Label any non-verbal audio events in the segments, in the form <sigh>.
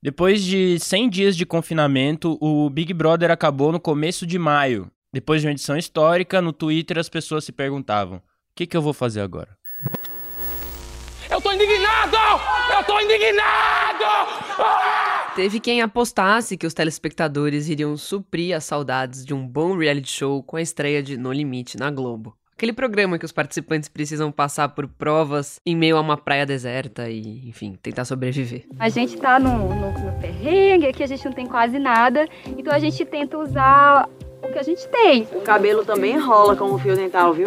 Depois de 100 dias de confinamento, o Big Brother acabou no começo de maio. Depois de uma edição histórica, no Twitter as pessoas se perguntavam: o que, que eu vou fazer agora? Eu tô indignado! Eu tô indignado! Ah! Teve quem apostasse que os telespectadores iriam suprir as saudades de um bom reality show com a estreia de No Limite na Globo. Aquele programa que os participantes precisam passar por provas em meio a uma praia deserta e, enfim, tentar sobreviver. A gente tá no, no, no perrengue, aqui a gente não tem quase nada, então a gente tenta usar o que a gente tem. O cabelo também rola com o fio dental, viu?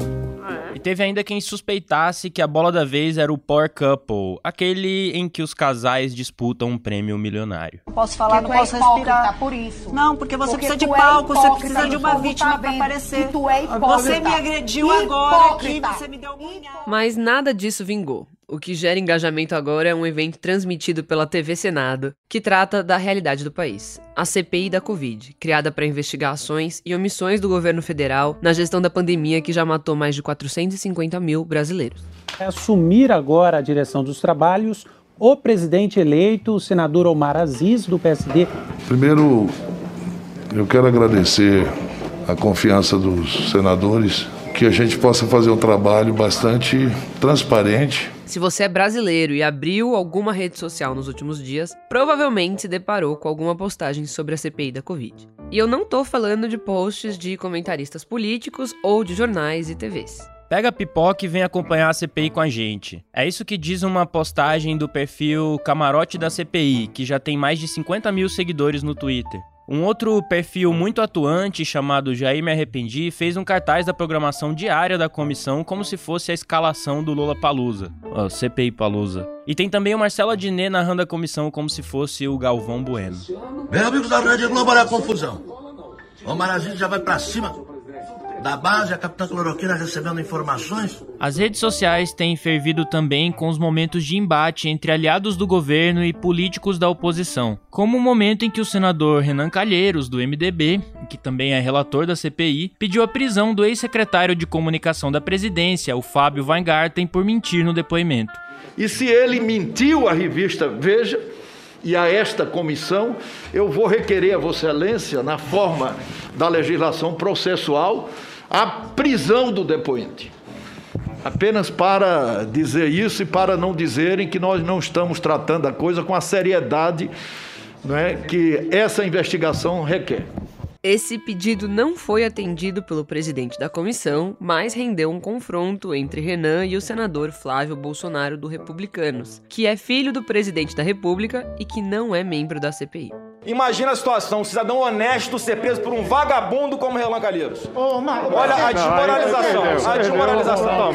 E teve ainda quem suspeitasse que a bola da vez era o Power Couple, aquele em que os casais disputam um prêmio milionário. Não posso falar, porque não posso é respirar. por isso. Não, porque você porque precisa de palco, é você precisa de uma vítima para aparecer. tu é você me agrediu hipócrita. agora aqui, você me deu uma Mas nada disso vingou. O que gera engajamento agora é um evento transmitido pela TV Senado, que trata da realidade do país. A CPI da Covid, criada para investigar ações e omissões do governo federal na gestão da pandemia que já matou mais de 450 mil brasileiros. É assumir agora a direção dos trabalhos o presidente eleito, o senador Omar Aziz, do PSD. Primeiro, eu quero agradecer a confiança dos senadores, que a gente possa fazer um trabalho bastante transparente se você é brasileiro e abriu alguma rede social nos últimos dias, provavelmente se deparou com alguma postagem sobre a CPI da Covid. E eu não tô falando de posts de comentaristas políticos ou de jornais e TVs. Pega a pipoca e vem acompanhar a CPI com a gente. É isso que diz uma postagem do perfil Camarote da CPI, que já tem mais de 50 mil seguidores no Twitter. Um outro perfil muito atuante, chamado Jair Me Arrependi, fez um cartaz da programação diária da comissão como se fosse a escalação do Lula Palusa, oh, CPI Palusa. E tem também o Marcelo Adnet narrando a comissão como se fosse o Galvão Bueno. Meu amigo da Rede Globo, olha a confusão. O Marazinho já vai pra cima da base, a capitã cloroquina recebendo informações. As redes sociais têm fervido também com os momentos de embate entre aliados do governo e políticos da oposição, como o momento em que o senador Renan Calheiros, do MDB, que também é relator da CPI, pediu a prisão do ex-secretário de comunicação da presidência, o Fábio Weingarten, por mentir no depoimento. E se ele mentiu à revista Veja, e a esta comissão, eu vou requerer a Vossa Excelência, na forma da legislação processual, a prisão do depoente. Apenas para dizer isso e para não dizerem que nós não estamos tratando a coisa com a seriedade não é, que essa investigação requer. Esse pedido não foi atendido pelo presidente da comissão, mas rendeu um confronto entre Renan e o senador Flávio Bolsonaro do Republicanos, que é filho do presidente da República e que não é membro da CPI. Imagina a situação, um cidadão honesto ser preso por um vagabundo como Relan Calheiros. Olha a desmoralização, a desmoralização.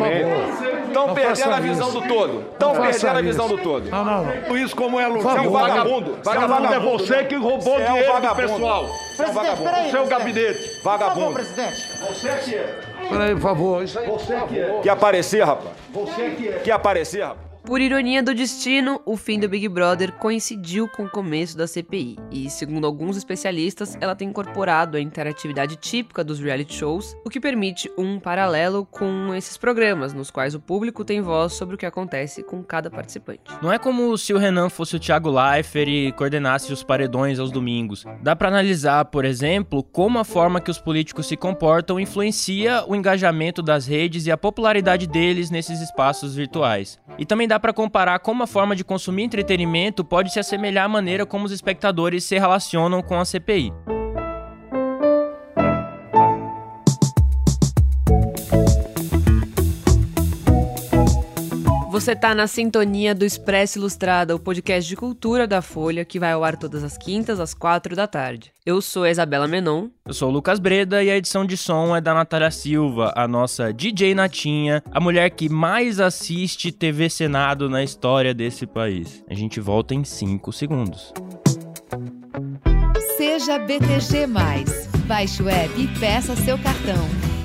Estão perdendo a visão do todo. Estão perdendo a visão do todo. Não, não, não. Isso como é Você é um vagabundo. Vagabundo é você que roubou é dinheiro do pessoal. Presidente, peraí. Seu gabinete. Vagabundo. presidente. Você que é. Peraí, por favor. Isso aí. Você que é. Quer aparecer, rapaz? Você que é. Quer aparecer, rapaz? Por ironia do destino, o fim do Big Brother coincidiu com o começo da CPI, e segundo alguns especialistas, ela tem incorporado a interatividade típica dos reality shows, o que permite um paralelo com esses programas, nos quais o público tem voz sobre o que acontece com cada participante. Não é como se o Renan fosse o Thiago Leifert e coordenasse os paredões aos domingos. Dá para analisar, por exemplo, como a forma que os políticos se comportam influencia o engajamento das redes e a popularidade deles nesses espaços virtuais. E também dá dá para comparar como a forma de consumir entretenimento pode se assemelhar à maneira como os espectadores se relacionam com a CPI. Você tá na sintonia do Expresso Ilustrada, o podcast de cultura da Folha, que vai ao ar todas as quintas, às quatro da tarde. Eu sou a Isabela Menon. Eu sou o Lucas Breda e a edição de som é da Natália Silva, a nossa DJ Natinha, a mulher que mais assiste TV Senado na história desse país. A gente volta em cinco segundos. Seja BTG. Baixe o app e peça seu cartão.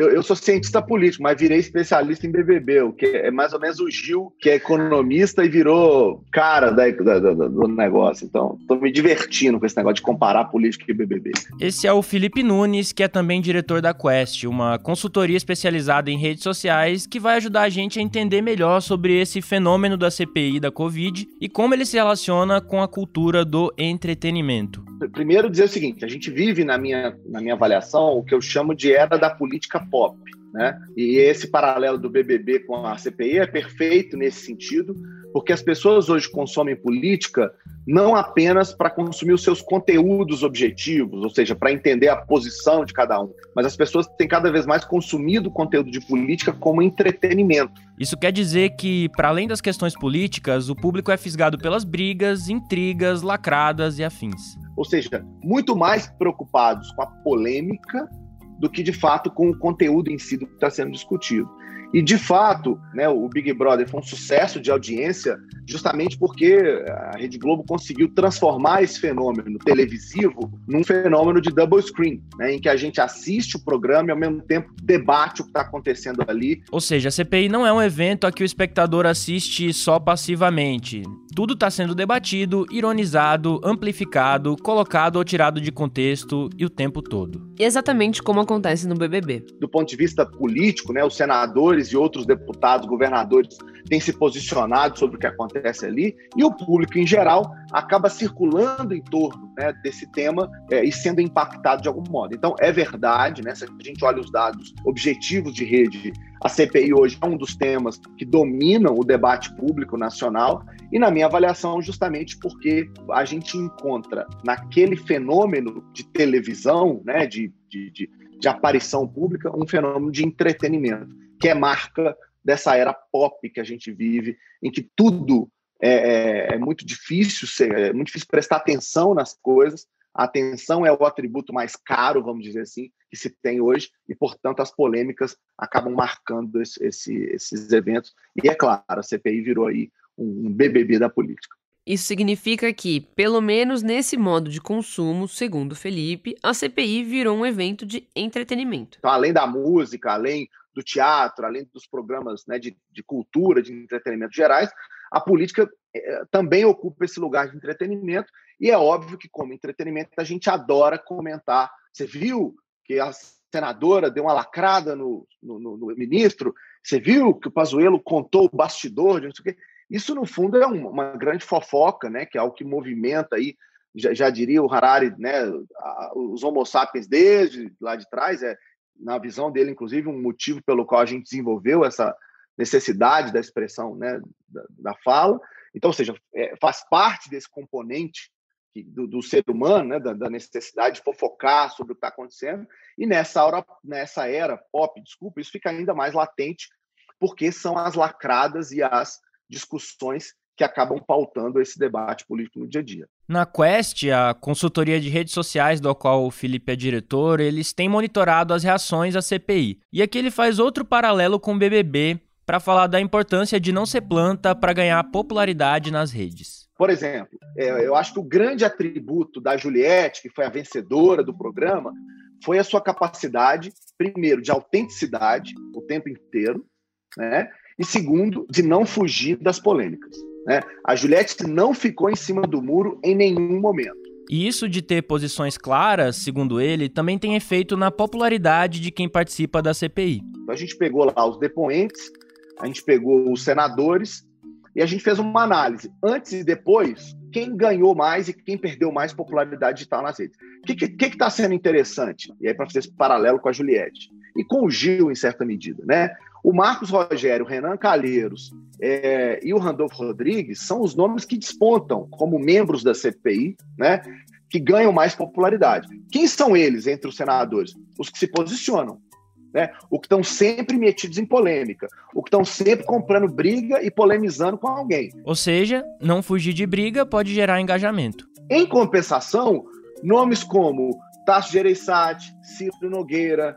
Eu, eu, sou cientista político, mas virei especialista em BBB, o que é mais ou menos o Gil, que é economista e virou cara da, da, da, do negócio. Então, tô me divertindo com esse negócio de comparar política e BBB. Esse é o Felipe Nunes, que é também diretor da Quest, uma consultoria especializada em redes sociais que vai ajudar a gente a entender melhor sobre esse fenômeno da CPI da Covid e como ele se relaciona com a cultura do entretenimento. Primeiro dizer o seguinte, a gente vive na minha, na minha avaliação o que eu chamo de era da política pop. Né? E esse paralelo do BBB com a CPI é perfeito nesse sentido, porque as pessoas hoje consomem política não apenas para consumir os seus conteúdos objetivos, ou seja, para entender a posição de cada um, mas as pessoas têm cada vez mais consumido conteúdo de política como entretenimento. Isso quer dizer que, para além das questões políticas, o público é fisgado pelas brigas, intrigas, lacradas e afins. Ou seja, muito mais preocupados com a polêmica do que de fato com o conteúdo em si do que está sendo discutido. E de fato, né, o Big Brother foi um sucesso de audiência justamente porque a Rede Globo conseguiu transformar esse fenômeno televisivo num fenômeno de double screen, né, em que a gente assiste o programa e ao mesmo tempo debate o que está acontecendo ali. Ou seja, a CPI não é um evento a que o espectador assiste só passivamente. Tudo está sendo debatido, ironizado, amplificado, colocado ou tirado de contexto e o tempo todo. Exatamente como acontece no BBB. Do ponto de vista político, né, os senadores e outros deputados, governadores têm se posicionado sobre o que acontece ali e o público em geral acaba circulando em torno né, desse tema é, e sendo impactado de algum modo. Então é verdade, né, se a gente olha os dados objetivos de rede, a CPI hoje é um dos temas que dominam o debate público nacional e na minha avaliação justamente porque a gente encontra naquele fenômeno de televisão, né, de, de, de, de aparição pública, um fenômeno de entretenimento, que é marca dessa era pop que a gente vive, em que tudo é, é, é muito difícil, ser, é muito difícil prestar atenção nas coisas. A atenção é o atributo mais caro, vamos dizer assim, que se tem hoje, e, portanto, as polêmicas acabam marcando esse, esse, esses eventos. E, é claro, a CPI virou aí um BBB da política. Isso significa que, pelo menos nesse modo de consumo, segundo Felipe, a CPI virou um evento de entretenimento. Então, além da música, além do teatro, além dos programas né, de, de cultura, de entretenimento gerais, a política é, também ocupa esse lugar de entretenimento. E é óbvio que, como entretenimento, a gente adora comentar. Você viu que a senadora deu uma lacrada no, no, no ministro? Você viu que o Pazuello contou o bastidor não sei o quê? Isso, no fundo, é uma grande fofoca, né? que é algo que movimenta aí, já, já diria o Harari, né? os homo sapiens desde lá de trás, é, na visão dele, inclusive, um motivo pelo qual a gente desenvolveu essa necessidade da expressão né? da, da fala. Então, ou seja, é, faz parte desse componente do, do, ser humano, né, da, da, necessidade de fofocar sobre o que está acontecendo. E nessa hora, nessa era pop, desculpa, isso fica ainda mais latente, porque são as lacradas e as discussões que acabam pautando esse debate político no dia a dia. Na Quest, a consultoria de redes sociais do qual o Felipe é diretor, eles têm monitorado as reações à CPI. E aqui ele faz outro paralelo com o BBB para falar da importância de não ser planta para ganhar popularidade nas redes. Por exemplo, é, eu acho que o grande atributo da Juliette, que foi a vencedora do programa, foi a sua capacidade, primeiro, de autenticidade o tempo inteiro, né? E segundo, de não fugir das polêmicas. Né? A Juliette não ficou em cima do muro em nenhum momento. E isso de ter posições claras, segundo ele, também tem efeito na popularidade de quem participa da CPI. A gente pegou lá os depoentes, a gente pegou os senadores e a gente fez uma análise antes e depois, quem ganhou mais e quem perdeu mais popularidade digital nas redes. O que está sendo interessante? E aí, para fazer esse paralelo com a Juliette e com o Gil, em certa medida, né? O Marcos Rogério, o Renan Calheiros é, e o Randolfo Rodrigues são os nomes que despontam como membros da CPI, né? Que ganham mais popularidade. Quem são eles entre os senadores? Os que se posicionam. Né? O que estão sempre metidos em polêmica, o que estão sempre comprando briga e polemizando com alguém. Ou seja, não fugir de briga pode gerar engajamento. Em compensação, nomes como Tasso Gereissati, Ciro Nogueira,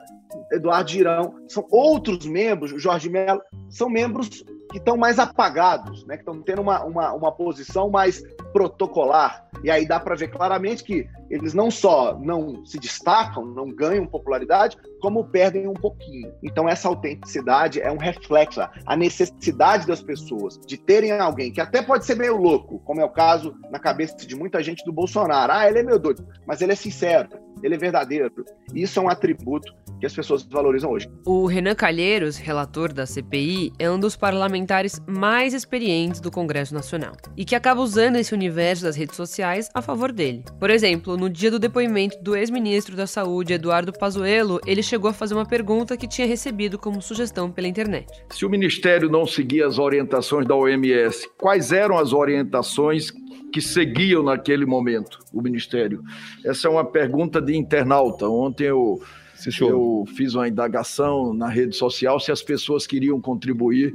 Eduardo Girão, são outros membros, Jorge Mello, são membros que estão mais apagados, né, que estão tendo uma, uma, uma posição mais protocolar. E aí dá para ver claramente que eles não só não se destacam, não ganham popularidade, como perdem um pouquinho. Então essa autenticidade é um reflexo, a necessidade das pessoas de terem alguém que até pode ser meio louco, como é o caso na cabeça de muita gente do Bolsonaro. Ah, ele é meio doido, mas ele é sincero, ele é verdadeiro. Isso é um atributo que as pessoas valorizam hoje. O Renan Calheiros, relator da CPI, é um dos parlamentares mais experientes do Congresso Nacional e que acaba usando esse universo das redes sociais a favor dele. Por exemplo, no dia do depoimento do ex-ministro da Saúde, Eduardo Pazuello, ele chegou a fazer uma pergunta que tinha recebido como sugestão pela internet. Se o ministério não seguia as orientações da OMS, quais eram as orientações que seguiam naquele momento o ministério? Essa é uma pergunta de internauta. Ontem eu eu fiz uma indagação na rede social se as pessoas queriam contribuir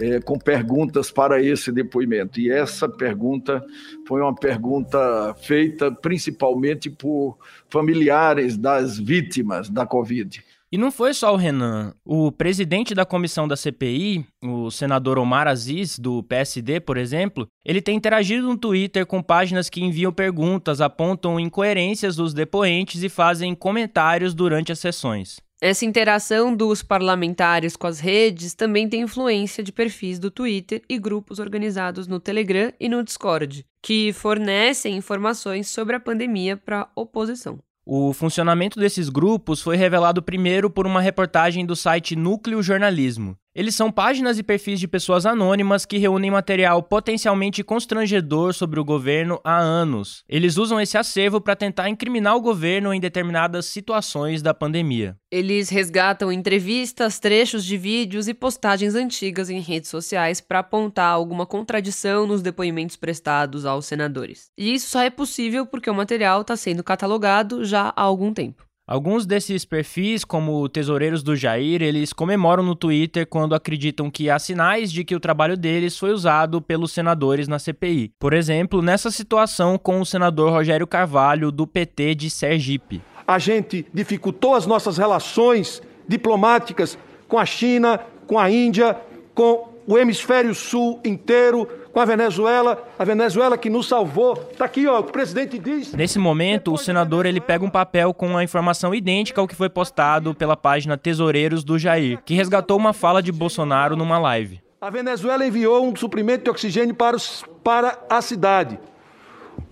é, com perguntas para esse depoimento. E essa pergunta foi uma pergunta feita principalmente por familiares das vítimas da Covid. E não foi só o Renan. O presidente da comissão da CPI, o senador Omar Aziz, do PSD, por exemplo, ele tem interagido no Twitter com páginas que enviam perguntas, apontam incoerências dos depoentes e fazem comentários durante as sessões. Essa interação dos parlamentares com as redes também tem influência de perfis do Twitter e grupos organizados no Telegram e no Discord, que fornecem informações sobre a pandemia para a oposição. O funcionamento desses grupos foi revelado primeiro por uma reportagem do site Núcleo Jornalismo. Eles são páginas e perfis de pessoas anônimas que reúnem material potencialmente constrangedor sobre o governo há anos. Eles usam esse acervo para tentar incriminar o governo em determinadas situações da pandemia. Eles resgatam entrevistas, trechos de vídeos e postagens antigas em redes sociais para apontar alguma contradição nos depoimentos prestados aos senadores. E isso só é possível porque o material está sendo catalogado já há algum tempo. Alguns desses perfis, como tesoureiros do Jair, eles comemoram no Twitter quando acreditam que há sinais de que o trabalho deles foi usado pelos senadores na CPI. Por exemplo, nessa situação com o senador Rogério Carvalho, do PT de Sergipe. A gente dificultou as nossas relações diplomáticas com a China, com a Índia, com o hemisfério sul inteiro, com a Venezuela, a Venezuela que nos salvou. Tá aqui, ó, o presidente diz. Nesse momento, o senador ele pega um papel com a informação idêntica ao que foi postado pela página Tesoureiros do Jair, que resgatou uma fala de Bolsonaro numa live. A Venezuela enviou um suprimento de oxigênio para, os, para a cidade.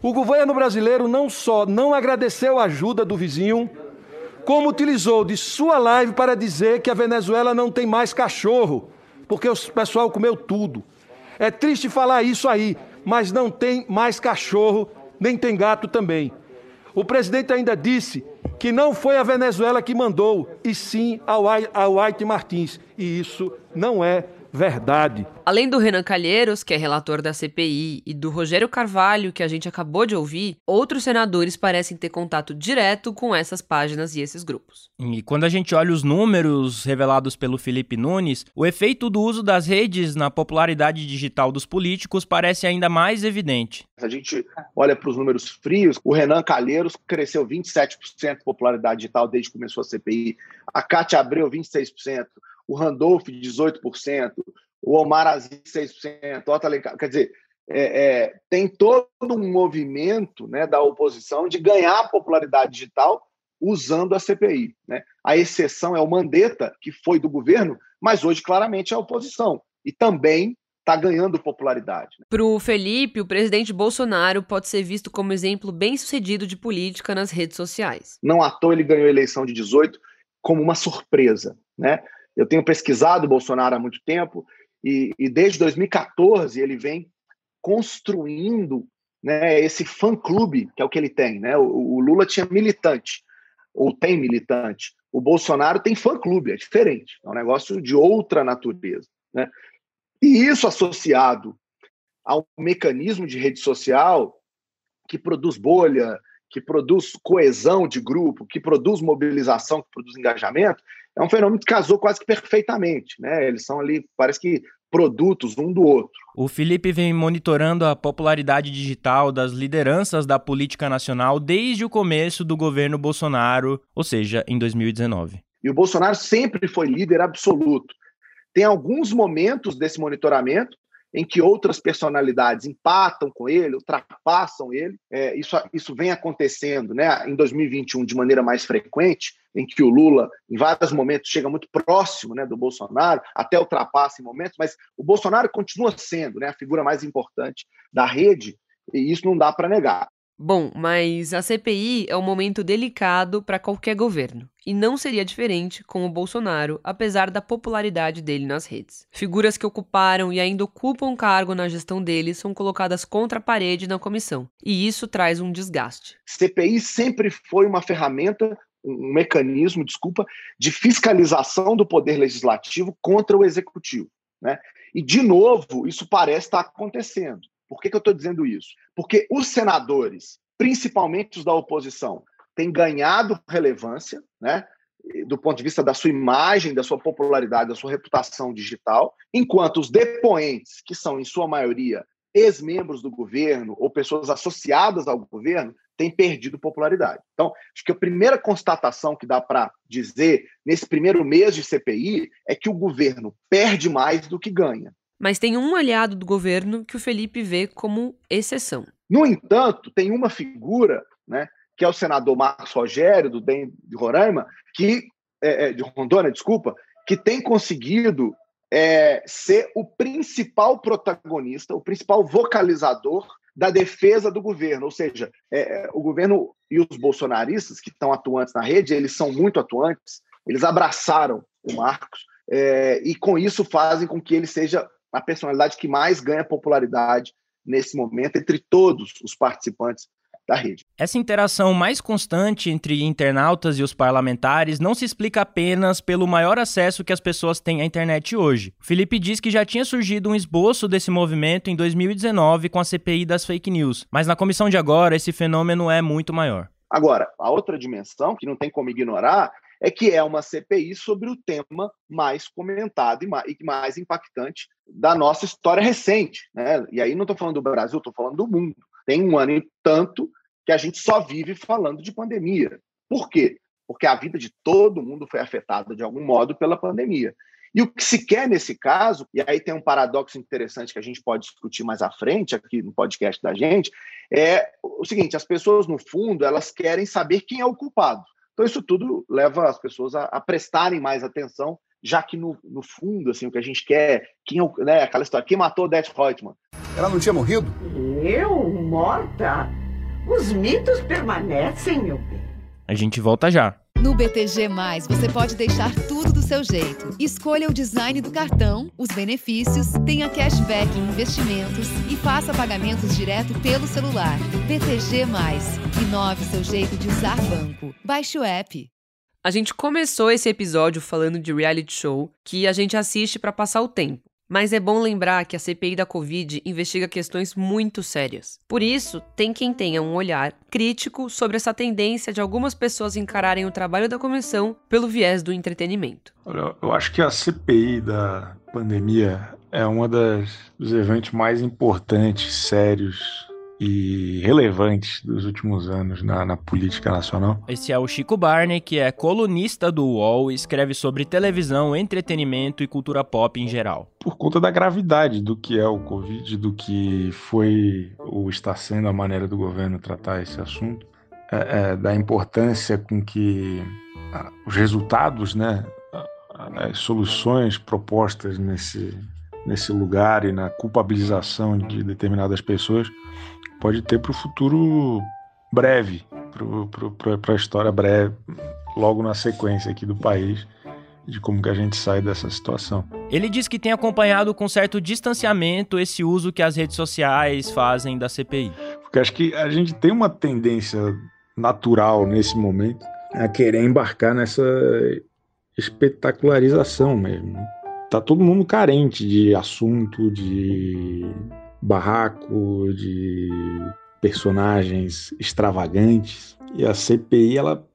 O governo brasileiro não só não agradeceu a ajuda do vizinho, como utilizou de sua live para dizer que a Venezuela não tem mais cachorro, porque o pessoal comeu tudo. É triste falar isso aí, mas não tem mais cachorro, nem tem gato também. O presidente ainda disse que não foi a Venezuela que mandou, e sim a White Martins. E isso não é verdade. Além do Renan Calheiros, que é relator da CPI, e do Rogério Carvalho, que a gente acabou de ouvir, outros senadores parecem ter contato direto com essas páginas e esses grupos. E quando a gente olha os números revelados pelo Felipe Nunes, o efeito do uso das redes na popularidade digital dos políticos parece ainda mais evidente. A gente olha para os números frios, o Renan Calheiros cresceu 27% de popularidade digital desde que começou a CPI, a Cátia Abreu 26%, o Randolph 18%, o Omar Aziz 6%, o Alencar, quer dizer, é, é, tem todo um movimento né, da oposição de ganhar popularidade digital usando a CPI. Né? A exceção é o Mandetta, que foi do governo, mas hoje claramente é a oposição. E também está ganhando popularidade. Né? Para o Felipe, o presidente Bolsonaro pode ser visto como exemplo bem sucedido de política nas redes sociais. Não à toa ele ganhou a eleição de 18 como uma surpresa. Né? Eu tenho pesquisado Bolsonaro há muito tempo e, e desde 2014 ele vem construindo né, esse fã-clube, que é o que ele tem. Né? O, o, Lula tinha militante, ou tem militante. O Bolsonaro tem fã-clube, é diferente. É um negócio de outra natureza. Né? E isso associado ao mecanismo de rede social que produz bolha, que produz coesão de grupo, que produz mobilização, que produz engajamento, é um fenômeno que casou quase que perfeitamente, né? Eles são ali, parece que produtos um do outro. O Felipe vem monitorando a popularidade digital das lideranças da política nacional desde o começo do governo Bolsonaro, ou seja, em 2019. E o Bolsonaro sempre foi líder absoluto. Tem alguns momentos desse monitoramento em que outras personalidades empatam com ele, ultrapassam ele. É, isso, isso vem acontecendo né, em 2021 de maneira mais frequente, em que o Lula, em vários momentos, chega muito próximo né, do Bolsonaro, até ultrapassa em momentos, mas o Bolsonaro continua sendo né, a figura mais importante da rede, e isso não dá para negar. Bom, mas a CPI é um momento delicado para qualquer governo. E não seria diferente com o Bolsonaro, apesar da popularidade dele nas redes. Figuras que ocuparam e ainda ocupam cargo na gestão dele são colocadas contra a parede na comissão. E isso traz um desgaste. CPI sempre foi uma ferramenta um mecanismo, desculpa, de fiscalização do poder legislativo contra o executivo. Né? E, de novo, isso parece estar acontecendo. Por que, que eu estou dizendo isso? Porque os senadores, principalmente os da oposição, têm ganhado relevância, né? do ponto de vista da sua imagem, da sua popularidade, da sua reputação digital, enquanto os depoentes, que são em sua maioria ex-membros do governo ou pessoas associadas ao governo, têm perdido popularidade. Então, acho que a primeira constatação que dá para dizer nesse primeiro mês de CPI é que o governo perde mais do que ganha. Mas tem um aliado do governo que o Felipe vê como exceção. No entanto, tem uma figura, né, que é o senador Marcos Rogério, do DEM de Roraima, que, é, é, de Rondônia, desculpa, que tem conseguido é, ser o principal protagonista, o principal vocalizador da defesa do governo. Ou seja, é, é, o governo e os bolsonaristas que estão atuantes na rede, eles são muito atuantes, eles abraçaram o Marcos é, e com isso fazem com que ele seja a personalidade que mais ganha popularidade nesse momento entre todos os participantes da rede. Essa interação mais constante entre internautas e os parlamentares não se explica apenas pelo maior acesso que as pessoas têm à internet hoje. Felipe diz que já tinha surgido um esboço desse movimento em 2019 com a CPI das fake news, mas na comissão de agora esse fenômeno é muito maior. Agora, a outra dimensão que não tem como ignorar é que é uma CPI sobre o tema mais comentado e mais impactante da nossa história recente. Né? E aí não estou falando do Brasil, estou falando do mundo. Tem um ano e tanto que a gente só vive falando de pandemia. Por quê? Porque a vida de todo mundo foi afetada de algum modo pela pandemia. E o que se quer nesse caso, e aí tem um paradoxo interessante que a gente pode discutir mais à frente aqui no podcast da gente, é o seguinte: as pessoas, no fundo, elas querem saber quem é o culpado. Então, isso tudo leva as pessoas a, a prestarem mais atenção, já que, no, no, fundo, assim, o que a gente quer, quem, é né, aquela história, quem matou Odette Reutemann? Ela não tinha morrido? Eu, morta? Os mitos permanecem, meu bem. A gente volta já. No BTG, você pode deixar tudo do seu jeito. Escolha o design do cartão, os benefícios, tenha cashback em investimentos e faça pagamentos direto pelo celular. BTG, inove seu jeito de usar banco. Baixe o app. A gente começou esse episódio falando de reality show que a gente assiste para passar o tempo. Mas é bom lembrar que a CPI da Covid investiga questões muito sérias. Por isso, tem quem tenha um olhar crítico sobre essa tendência de algumas pessoas encararem o trabalho da comissão pelo viés do entretenimento. Olha, eu acho que a CPI da pandemia é um dos eventos mais importantes, sérios e relevantes dos últimos anos na, na, política nacional. Esse é o Chico Barney, que é colunista do UOL e escreve sobre televisão, entretenimento e cultura pop em geral. Por conta da gravidade do que é o Covid, do que foi ou está sendo a maneira do governo tratar esse assunto, é, é, da importância com que a, os resultados, né, as soluções propostas nesse, nesse lugar e na culpabilização de determinadas pessoas pode ter para o futuro breve, para a história breve, logo na sequência aqui do país, de como que a gente sai dessa situação. Ele diz que tem acompanhado com certo distanciamento esse uso que as redes sociais fazem da CPI. Porque acho que a gente tem uma tendência natural nesse momento a querer embarcar nessa espetacularização mesmo. Né? Tá todo mundo carente de assunto, de barraco, de personagens extravagantes. E a CPI ela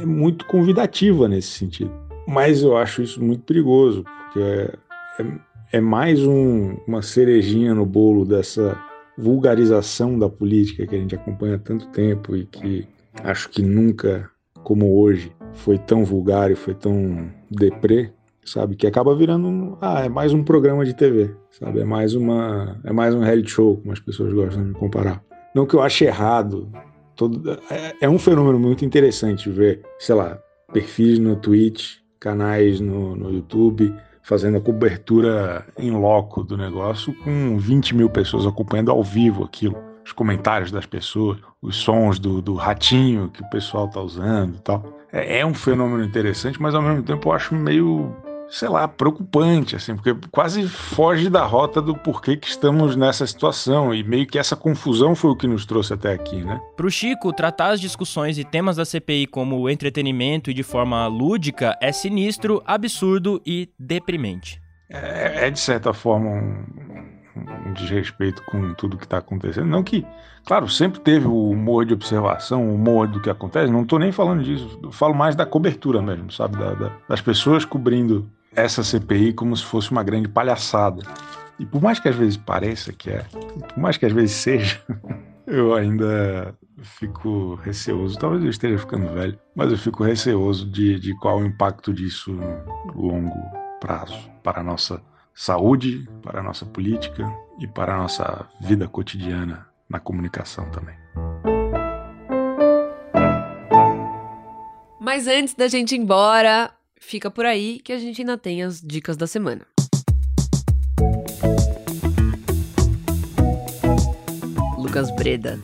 é muito convidativa nesse sentido. Mas eu acho isso muito perigoso, porque é, é, é mais um, uma cerejinha no bolo dessa vulgarização da política que a gente acompanha há tanto tempo e que acho que nunca, como hoje, foi tão vulgar e foi tão deprê sabe? Que acaba virando, ah, é mais um programa de TV, sabe? É mais uma, é mais um reality show, como as pessoas gostam de comparar. Não que eu ache errado, todo, é, é um fenômeno muito interessante ver, sei lá, perfis no Twitch, canais no, no YouTube, fazendo a cobertura em loco do negócio, com 20 mil pessoas acompanhando ao vivo aquilo. Os comentários das pessoas, os sons do, do ratinho que o pessoal tá usando e tal. É, é um fenômeno interessante, mas ao mesmo tempo eu acho meio sei lá, preocupante, assim, porque quase foge da rota do porquê que estamos nessa situação e meio que essa confusão foi o que nos trouxe até aqui, né? Pro Chico, tratar as discussões e temas da CPI como entretenimento e de forma lúdica é sinistro, absurdo e deprimente. É, é de certa forma um, um desrespeito com tudo que está acontecendo. Não que, claro, sempre teve o humor de observação, o humor do que acontece, não estou nem falando disso, falo mais da cobertura mesmo, sabe? Da, da, das pessoas cobrindo essa CPI como se fosse uma grande palhaçada. E por mais que às vezes pareça que é, por mais que às vezes seja, <laughs> eu ainda fico receoso. Talvez eu esteja ficando velho, mas eu fico receoso de, de qual o impacto disso no longo prazo para a nossa saúde, para a nossa política e para a nossa vida cotidiana na comunicação também. Mas antes da gente ir embora, fica por aí que a gente ainda tem as dicas da semana. Lucas Breda,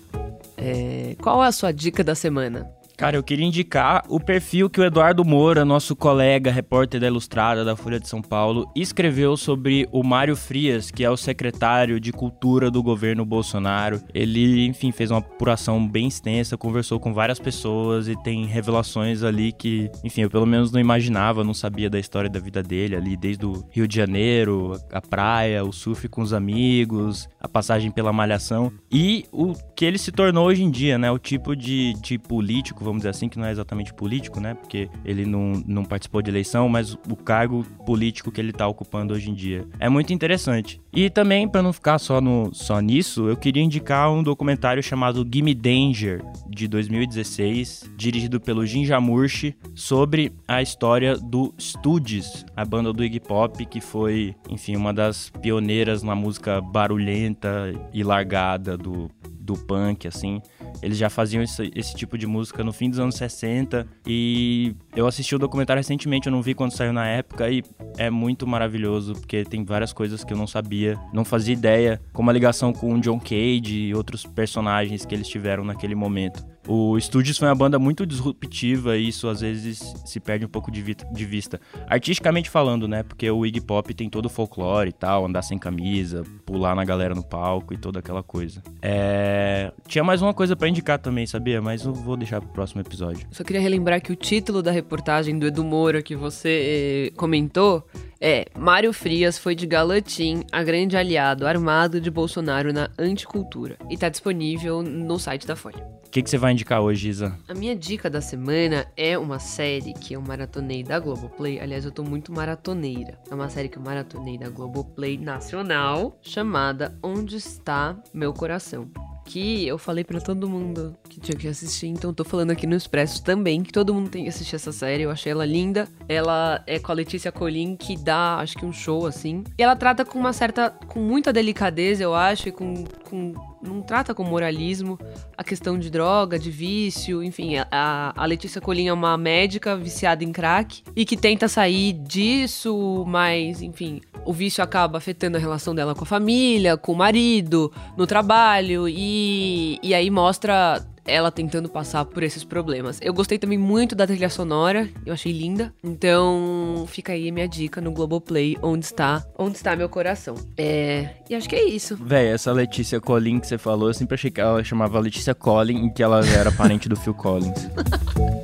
é, qual é a sua dica da semana? Cara, eu queria indicar o perfil que o Eduardo Moura, nosso colega, repórter da Ilustrada da Folha de São Paulo, escreveu sobre o Mário Frias, que é o secretário de Cultura do governo Bolsonaro. Ele, enfim, fez uma apuração bem extensa, conversou com várias pessoas e tem revelações ali que, enfim, eu pelo menos não imaginava, não sabia da história da vida dele ali, desde o Rio de Janeiro, a praia, o surf com os amigos, a passagem pela malhação e o que ele se tornou hoje em dia, né? O tipo de, de político vamos dizer assim, que não é exatamente político, né? Porque ele não, não participou de eleição, mas o cargo político que ele está ocupando hoje em dia. É muito interessante. E também, para não ficar só, no, só nisso, eu queria indicar um documentário chamado Gimme Danger, de 2016, dirigido pelo Jim Jamurchi, sobre a história do Studies, a banda do Iggy Pop, que foi, enfim, uma das pioneiras na música barulhenta e largada do, do punk, assim. Eles já faziam esse, esse, tipo de música no fim dos anos 60 e eu assisti o documentário recentemente, eu não vi quando saiu na época e é muito maravilhoso porque tem várias coisas que eu não sabia, não fazia ideia, como a ligação com o John Cage e outros personagens que eles tiveram naquele momento. O Studios foi uma banda muito disruptiva e isso às vezes se perde um pouco de, de, vista. Artisticamente falando, né? Porque o Iggy Pop tem todo o folclore e tal, andar sem camisa, pular na galera no palco e toda aquela coisa. É... Tinha mais uma coisa para indicar também, sabia? Mas eu vou deixar pro próximo episódio. Só queria relembrar que o título da reportagem do Edu Moura que você eh, comentou é Mário Frias foi de Galatim a grande aliado armado de Bolsonaro na anticultura e tá disponível no site da Folha. O que, que você vai indicar hoje, Isa? A minha dica da semana é uma série que eu maratonei da Globoplay. Aliás, eu tô muito maratoneira. É uma série que eu maratonei da Globoplay nacional chamada Onde Está Meu Coração que eu falei para todo mundo que tinha que assistir, então tô falando aqui no Expresso também, que todo mundo tem que assistir essa série. Eu achei ela linda. Ela é com a Letícia Colin, que dá, acho que um show assim. E ela trata com uma certa. com muita delicadeza, eu acho, e com. com não trata com moralismo a questão de droga, de vício, enfim. A, a Letícia Colin é uma médica viciada em crack e que tenta sair disso, mas, enfim, o vício acaba afetando a relação dela com a família, com o marido, no trabalho e e, aí mostra ela tentando passar por esses problemas. Eu gostei também muito da trilha sonora, eu achei linda. Então, fica aí a minha dica no Globoplay, onde está, onde está meu coração. É, e acho que é isso. Véi, essa Letícia Collin que você falou, eu sempre achei que ela chamava Letícia Collin e que ela era parente do Phil Collins. <laughs>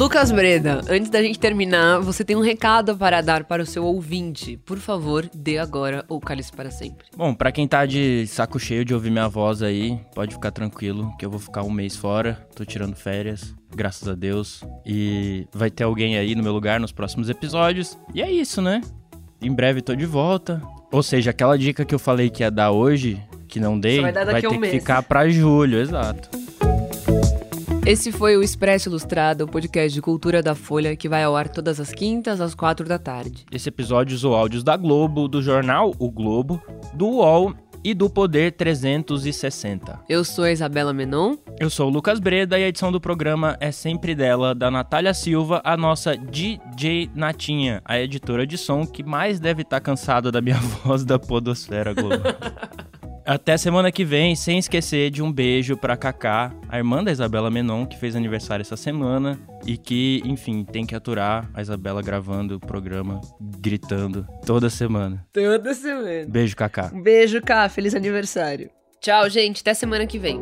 Lucas Breda, antes da gente terminar, você tem um recado para dar para o seu ouvinte. Por favor, dê agora ou cale-se para sempre. Bom, para quem tá de saco cheio de ouvir minha voz aí, pode ficar tranquilo que eu vou ficar um mês fora, tô tirando férias, graças a Deus. E vai ter alguém aí no meu lugar nos próximos episódios. E é isso, né? Em breve tô de volta. Ou seja, aquela dica que eu falei que ia dar hoje, que não dei, vai, vai ter um que mês. ficar para julho, exato. Esse foi o Expresso Ilustrado, o podcast de cultura da Folha, que vai ao ar todas as quintas, às quatro da tarde. Esse episódio usou áudios da Globo, do jornal O Globo, do UOL e do Poder 360. Eu sou a Isabela Menon. Eu sou o Lucas Breda e a edição do programa é sempre dela, da Natália Silva, a nossa DJ Natinha, a editora de som que mais deve estar tá cansada da minha <laughs> voz da podosfera Globo. <laughs> Até semana que vem, sem esquecer de um beijo pra Kaká, a irmã da Isabela Menon, que fez aniversário essa semana e que, enfim, tem que aturar a Isabela gravando o programa, gritando toda semana. Toda semana. Beijo, Kaká. Um beijo, Ká. Feliz aniversário. Tchau, gente. Até semana que vem.